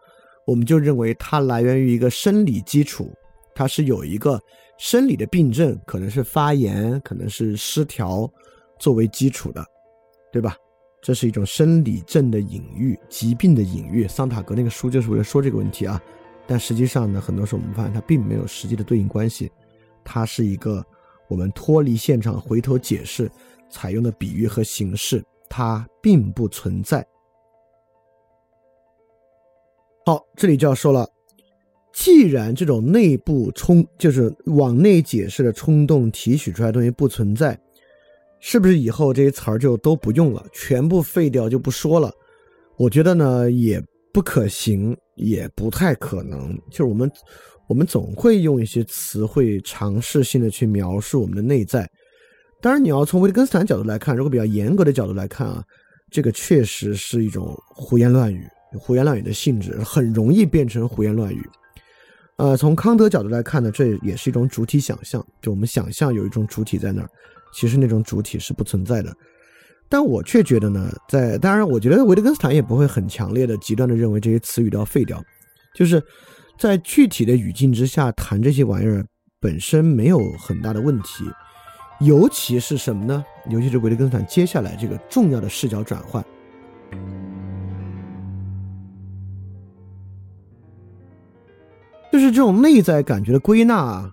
我们就认为它来源于一个生理基础，它是有一个。生理的病症可能是发炎，可能是失调，作为基础的，对吧？这是一种生理症的隐喻，疾病的隐喻。桑塔格那个书就是为了说这个问题啊。但实际上呢，很多时候我们发现它并没有实际的对应关系，它是一个我们脱离现场回头解释采用的比喻和形式，它并不存在。好，这里就要说了，既然这种内部冲就是往内解释的冲动提取出来的东西不存在，是不是以后这些词儿就都不用了，全部废掉就不说了？我觉得呢，也不可行，也不太可能。就是我们，我们总会用一些词汇尝试性的去描述我们的内在。当然，你要从维特根斯坦角度来看，如果比较严格的角度来看啊，这个确实是一种胡言乱语。胡言乱语的性质很容易变成胡言乱语，呃，从康德角度来看呢，这也是一种主体想象，就我们想象有一种主体在那儿，其实那种主体是不存在的。但我却觉得呢，在当然，我觉得维特根斯坦也不会很强烈的、极端的认为这些词语都要废掉，就是在具体的语境之下谈这些玩意儿本身没有很大的问题，尤其是什么呢？尤其是维特根斯坦接下来这个重要的视角转换。就是这种内在感觉的归纳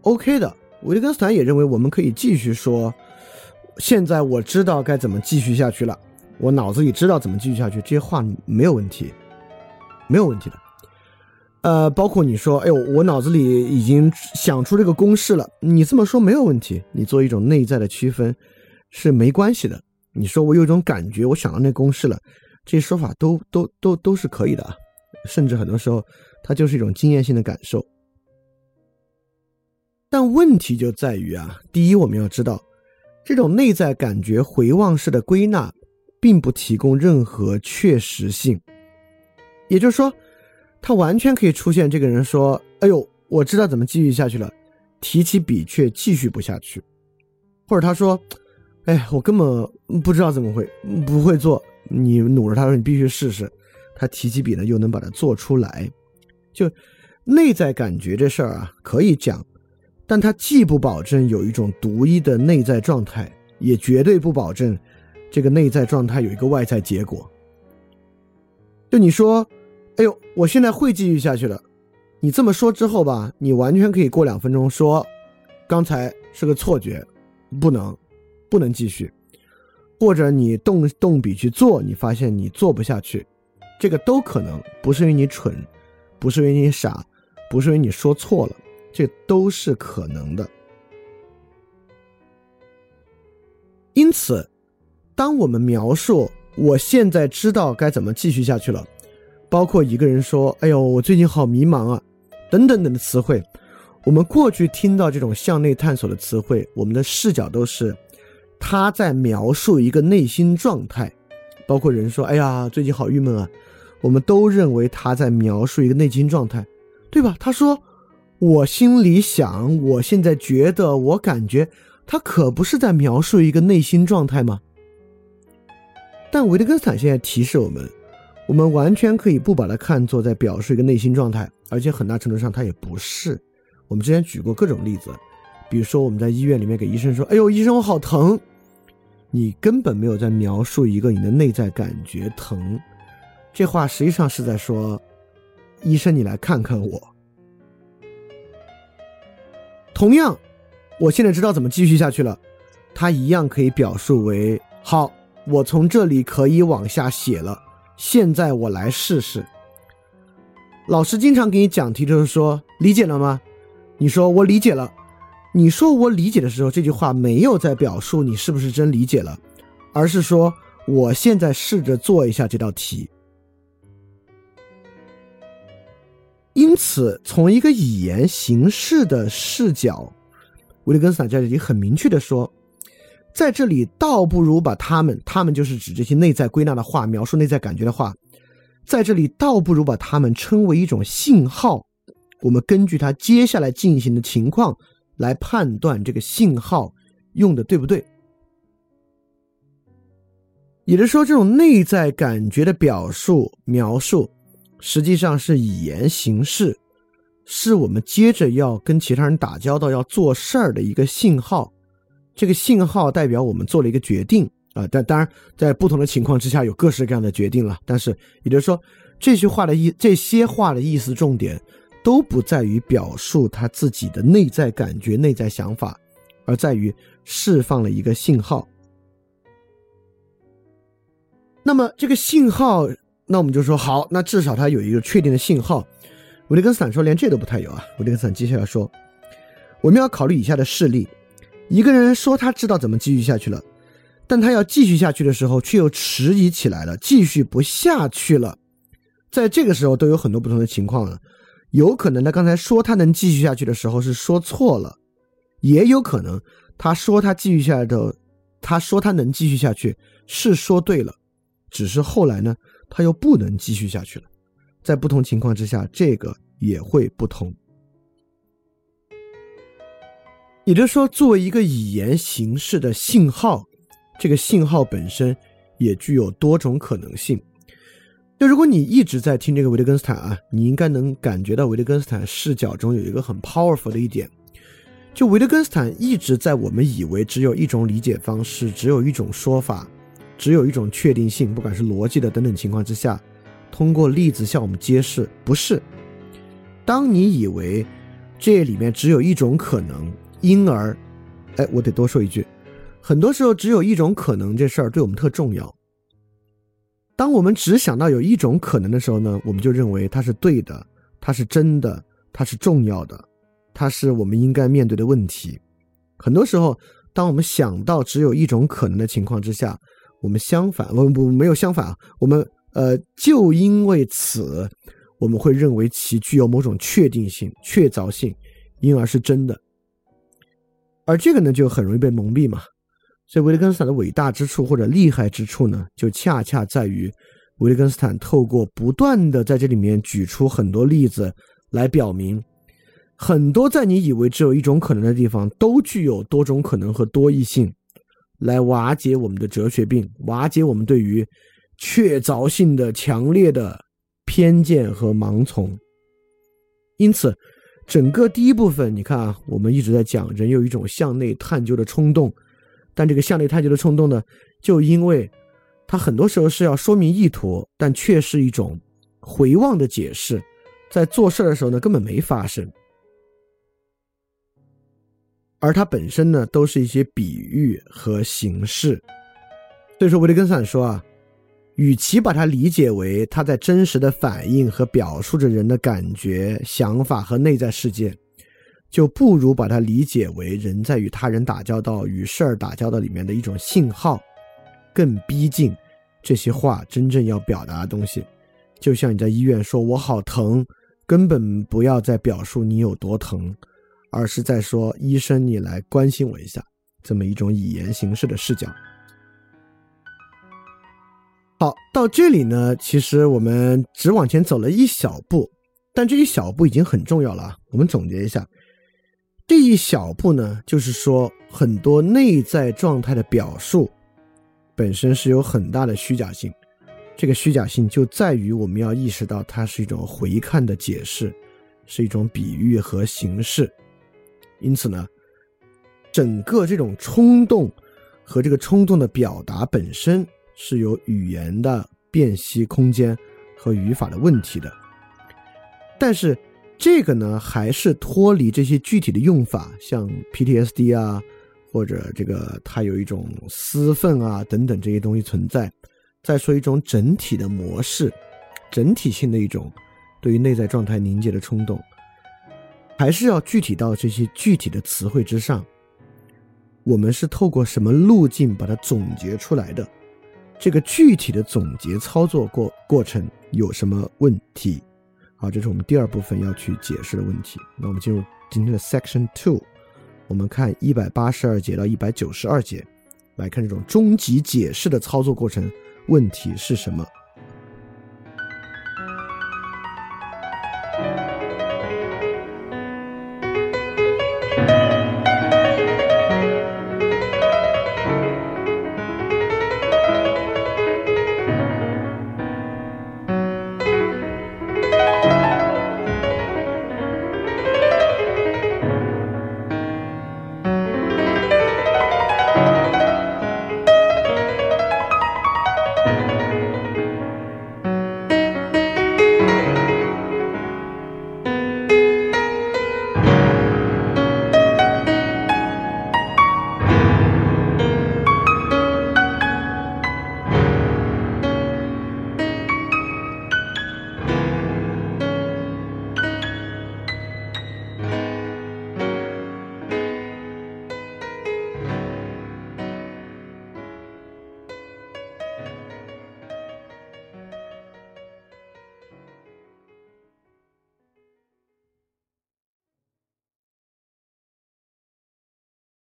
，OK 的。维特根斯坦也认为我们可以继续说，现在我知道该怎么继续下去了，我脑子里知道怎么继续下去，这些话没有问题，没有问题的。呃，包括你说，哎呦，我脑子里已经想出这个公式了，你这么说没有问题，你做一种内在的区分是没关系的。你说我有一种感觉，我想到那公式了，这些说法都都都都是可以的啊，甚至很多时候。它就是一种经验性的感受，但问题就在于啊，第一，我们要知道，这种内在感觉回望式的归纳，并不提供任何确实性。也就是说，他完全可以出现这个人说：“哎呦，我知道怎么继续下去了。”提起笔却继续不下去，或者他说：“哎，我根本不知道怎么会不会做。”你努着他说：“你必须试试。”他提起笔呢，又能把它做出来。就内在感觉这事儿啊，可以讲，但它既不保证有一种独一的内在状态，也绝对不保证这个内在状态有一个外在结果。就你说，哎呦，我现在会继续下去了。你这么说之后吧，你完全可以过两分钟说，刚才是个错觉，不能，不能继续。或者你动动笔去做，你发现你做不下去，这个都可能，不是因为你蠢。不是因为你傻，不是因为你说错了，这都是可能的。因此，当我们描述我现在知道该怎么继续下去了，包括一个人说：“哎呦，我最近好迷茫啊”，等等等的词汇，我们过去听到这种向内探索的词汇，我们的视角都是他在描述一个内心状态，包括人说：“哎呀，最近好郁闷啊。”我们都认为他在描述一个内心状态，对吧？他说：“我心里想，我现在觉得，我感觉，他可不是在描述一个内心状态吗？”但维特根斯坦现在提示我们，我们完全可以不把它看作在表述一个内心状态，而且很大程度上它也不是。我们之前举过各种例子，比如说我们在医院里面给医生说：“哎呦，医生，我好疼。”你根本没有在描述一个你的内在感觉疼。这话实际上是在说：“医生，你来看看我。”同样，我现在知道怎么继续下去了。他一样可以表述为：“好，我从这里可以往下写了。现在我来试试。”老师经常给你讲题，就是说：“理解了吗？”你说：“我理解了。”你说“我理解”的时候，这句话没有在表述你是不是真理解了，而是说：“我现在试着做一下这道题。”因此，从一个语言形式的视角，维特根斯坦在这里很明确的说，在这里倒不如把他们，他们就是指这些内在归纳的话，描述内在感觉的话，在这里倒不如把他们称为一种信号，我们根据它接下来进行的情况来判断这个信号用的对不对。也就是说，这种内在感觉的表述描述。实际上是以言行事，是我们接着要跟其他人打交道、要做事儿的一个信号。这个信号代表我们做了一个决定啊，但当然在不同的情况之下有各式各样的决定了。但是也就是说，这句话的意、这些话的意思重点都不在于表述他自己的内在感觉、内在想法，而在于释放了一个信号。那么这个信号，那我们就说好，那至少它有一个确定的信号。维特根斯坦说连这都不太有啊。维特根斯坦接下来说，我们要考虑以下的事例：一个人说他知道怎么继续下去了，但他要继续下去的时候却又迟疑起来了，继续不下去了。在这个时候都有很多不同的情况了，有可能他刚才说他能继续下去的时候是说错了，也有可能他说他继续下来的，他说他能继续下去是说对了。只是后来呢，他又不能继续下去了。在不同情况之下，这个也会不同。也就是说，作为一个语言形式的信号，这个信号本身也具有多种可能性。就如果你一直在听这个维特根斯坦啊，你应该能感觉到维特根斯坦视角中有一个很 powerful 的一点，就维特根斯坦一直在我们以为只有一种理解方式，只有一种说法。只有一种确定性，不管是逻辑的等等情况之下，通过例子向我们揭示，不是。当你以为这里面只有一种可能，因而，哎，我得多说一句，很多时候只有一种可能这事儿对我们特重要。当我们只想到有一种可能的时候呢，我们就认为它是对的，它是真的，它是重要的，它是我们应该面对的问题。很多时候，当我们想到只有一种可能的情况之下，我们相反，我们不没有相反啊。我们呃，就因为此，我们会认为其具有某种确定性、确凿性，因而是真的。而这个呢，就很容易被蒙蔽嘛。所以，维特根斯坦的伟大之处或者厉害之处呢，就恰恰在于维特根斯坦透过不断的在这里面举出很多例子来表明，很多在你以为只有一种可能的地方，都具有多种可能和多异性。来瓦解我们的哲学病，瓦解我们对于确凿性的强烈的偏见和盲从。因此，整个第一部分，你看啊，我们一直在讲人有一种向内探究的冲动，但这个向内探究的冲动呢，就因为它很多时候是要说明意图，但却是一种回望的解释，在做事的时候呢，根本没发生。而它本身呢，都是一些比喻和形式。所以说，维特根斯坦说啊，与其把它理解为他在真实的反映和表述着人的感觉、想法和内在世界，就不如把它理解为人在与他人打交道、与事儿打交道里面的一种信号，更逼近这些话真正要表达的东西。就像你在医院说“我好疼”，根本不要再表述你有多疼。而是在说，医生，你来关心我一下，这么一种语言形式的视角。好，到这里呢，其实我们只往前走了一小步，但这一小步已经很重要了。我们总结一下，这一小步呢，就是说很多内在状态的表述本身是有很大的虚假性，这个虚假性就在于我们要意识到它是一种回看的解释，是一种比喻和形式。因此呢，整个这种冲动和这个冲动的表达本身是有语言的辨析空间和语法的问题的。但是这个呢，还是脱离这些具体的用法，像 PTSD 啊，或者这个它有一种私愤啊等等这些东西存在。再说一种整体的模式，整体性的一种对于内在状态凝结的冲动。还是要具体到这些具体的词汇之上。我们是透过什么路径把它总结出来的？这个具体的总结操作过过程有什么问题？好，这是我们第二部分要去解释的问题。那我们进入今天的 Section Two，我们看一百八十二节到一百九十二节，来看这种终极解释的操作过程问题是什么？